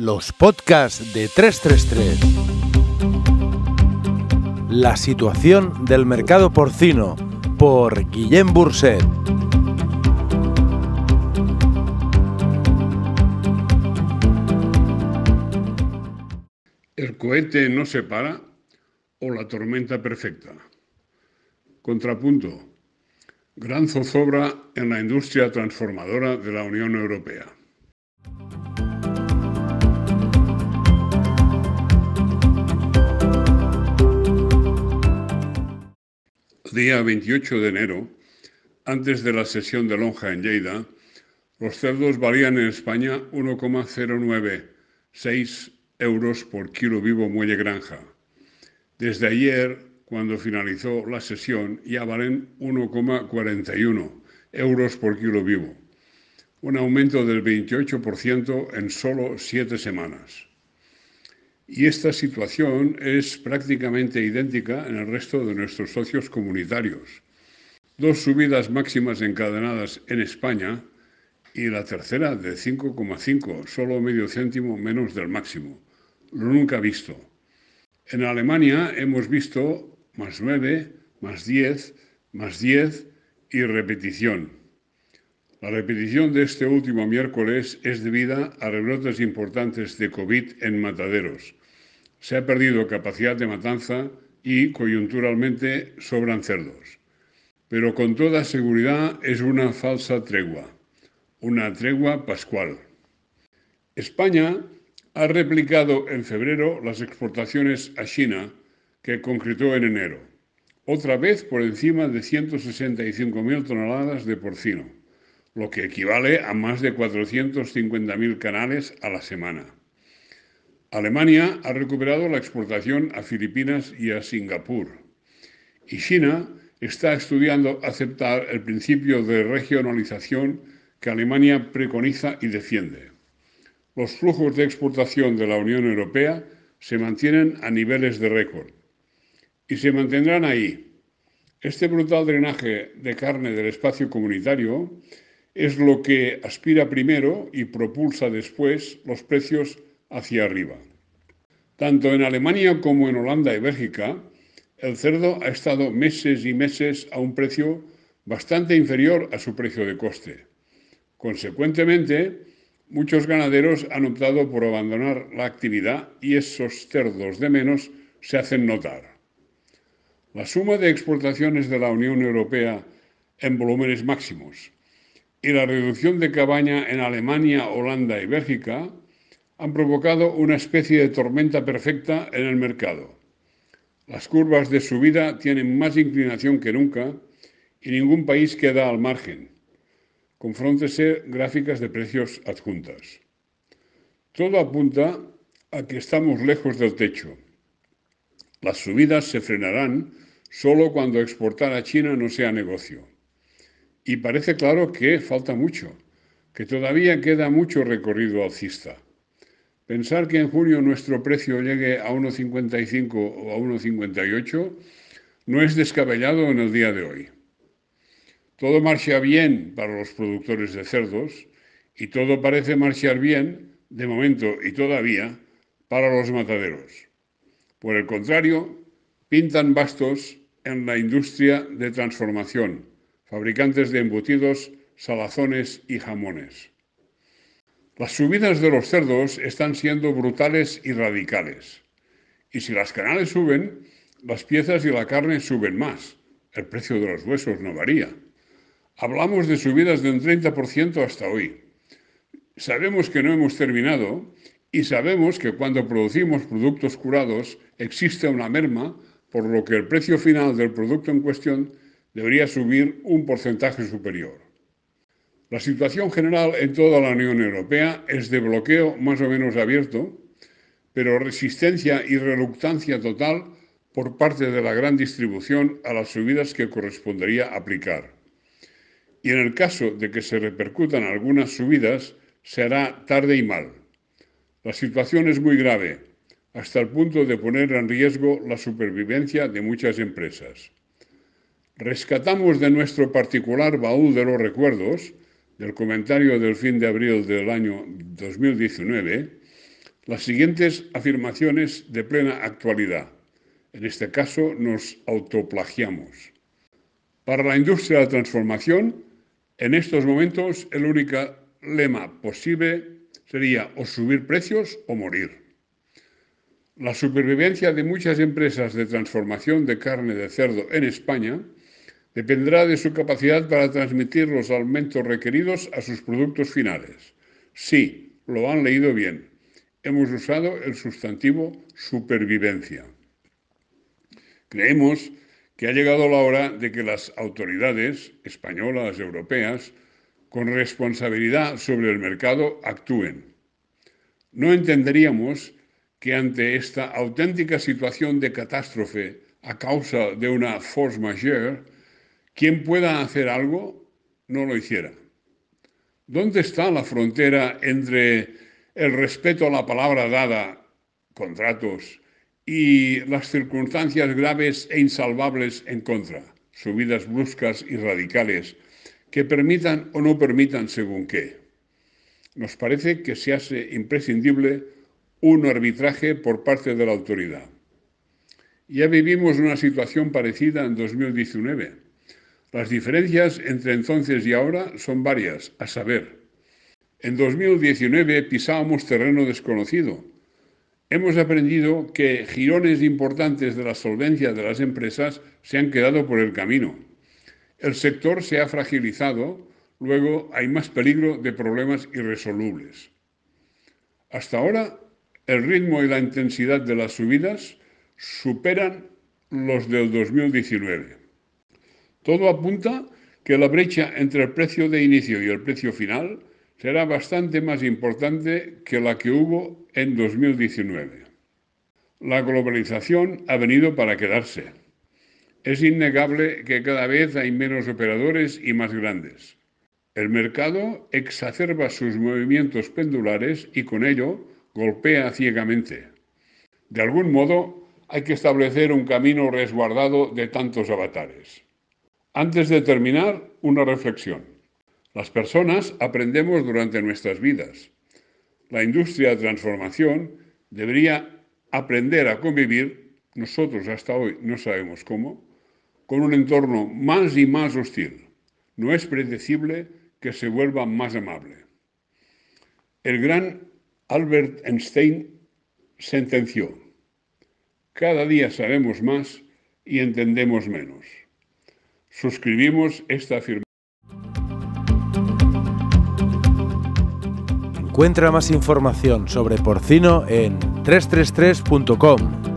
Los podcasts de 333. La situación del mercado porcino por Guillem Burset. El cohete no se para o la tormenta perfecta. Contrapunto. Gran zozobra en la industria transformadora de la Unión Europea. Día 28 de enero, antes de la sesión de lonja en Lleida, los cerdos valían en España 1,096 euros por kilo vivo muelle granja. Desde ayer, cuando finalizó la sesión, ya valen 1,41 euros por kilo vivo, un aumento del 28% en solo siete semanas. Y esta situación es prácticamente idéntica en el resto de nuestros socios comunitarios. Dos subidas máximas encadenadas en España y la tercera de 5,5, solo medio céntimo menos del máximo, lo nunca visto. En Alemania hemos visto más 9, más 10, más 10 y repetición. La repetición de este último miércoles es debida a rebrotes importantes de COVID en mataderos. Se ha perdido capacidad de matanza y coyunturalmente sobran cerdos. Pero con toda seguridad es una falsa tregua, una tregua pascual. España ha replicado en febrero las exportaciones a China que concretó en enero, otra vez por encima de 165.000 toneladas de porcino, lo que equivale a más de 450.000 canales a la semana. Alemania ha recuperado la exportación a Filipinas y a Singapur. Y China está estudiando aceptar el principio de regionalización que Alemania preconiza y defiende. Los flujos de exportación de la Unión Europea se mantienen a niveles de récord y se mantendrán ahí. Este brutal drenaje de carne del espacio comunitario es lo que aspira primero y propulsa después los precios hacia arriba. Tanto en Alemania como en Holanda y Bélgica, el cerdo ha estado meses y meses a un precio bastante inferior a su precio de coste. Consecuentemente, muchos ganaderos han optado por abandonar la actividad y esos cerdos de menos se hacen notar. La suma de exportaciones de la Unión Europea en volúmenes máximos y la reducción de cabaña en Alemania, Holanda y Bélgica han provocado una especie de tormenta perfecta en el mercado. Las curvas de subida tienen más inclinación que nunca y ningún país queda al margen. Confróntese gráficas de precios adjuntas. Todo apunta a que estamos lejos del techo. Las subidas se frenarán solo cuando exportar a China no sea negocio. Y parece claro que falta mucho, que todavía queda mucho recorrido alcista. Pensar que en junio nuestro precio llegue a 1,55 o a 1,58 no es descabellado en el día de hoy. Todo marcha bien para los productores de cerdos y todo parece marchar bien, de momento y todavía, para los mataderos. Por el contrario, pintan bastos en la industria de transformación, fabricantes de embutidos, salazones y jamones. Las subidas de los cerdos están siendo brutales y radicales. Y si las canales suben, las piezas y la carne suben más. El precio de los huesos no varía. Hablamos de subidas de un 30% hasta hoy. Sabemos que no hemos terminado y sabemos que cuando producimos productos curados existe una merma, por lo que el precio final del producto en cuestión debería subir un porcentaje superior. La situación general en toda la Unión Europea es de bloqueo más o menos abierto, pero resistencia y reluctancia total por parte de la gran distribución a las subidas que correspondería aplicar. Y en el caso de que se repercutan algunas subidas, se hará tarde y mal. La situación es muy grave, hasta el punto de poner en riesgo la supervivencia de muchas empresas. Rescatamos de nuestro particular baúl de los recuerdos, del comentario del fin de abril del año 2019, las siguientes afirmaciones de plena actualidad. En este caso nos autoplagiamos. Para la industria de la transformación, en estos momentos el único lema posible sería o subir precios o morir. La supervivencia de muchas empresas de transformación de carne de cerdo en España dependerá de su capacidad para transmitir los aumentos requeridos a sus productos finales. Sí, lo han leído bien. Hemos usado el sustantivo supervivencia. Creemos que ha llegado la hora de que las autoridades españolas, europeas, con responsabilidad sobre el mercado actúen. No entenderíamos que ante esta auténtica situación de catástrofe a causa de una force majeure, quien pueda hacer algo no lo hiciera. ¿Dónde está la frontera entre el respeto a la palabra dada, contratos, y las circunstancias graves e insalvables en contra, subidas bruscas y radicales, que permitan o no permitan según qué. Nos parece que se hace imprescindible un arbitraje por parte de la autoridad. Ya vivimos una situación parecida en 2019. Las diferencias entre entonces y ahora son varias, a saber, en 2019 pisábamos terreno desconocido. Hemos aprendido que girones importantes de la solvencia de las empresas se han quedado por el camino el sector se ha fragilizado, luego hay más peligro de problemas irresolubles. Hasta ahora, el ritmo y la intensidad de las subidas superan los del 2019. Todo apunta que la brecha entre el precio de inicio y el precio final será bastante más importante que la que hubo en 2019. La globalización ha venido para quedarse. Es innegable que cada vez hay menos operadores y más grandes. El mercado exacerba sus movimientos pendulares y con ello golpea ciegamente. De algún modo, hay que establecer un camino resguardado de tantos avatares. Antes de terminar, una reflexión. Las personas aprendemos durante nuestras vidas. La industria de transformación debería aprender a convivir, nosotros hasta hoy no sabemos cómo, con un entorno más y más hostil. No es predecible que se vuelva más amable. El gran Albert Einstein sentenció, cada día sabemos más y entendemos menos. Suscribimos esta afirmación. Encuentra más información sobre porcino en 333.com.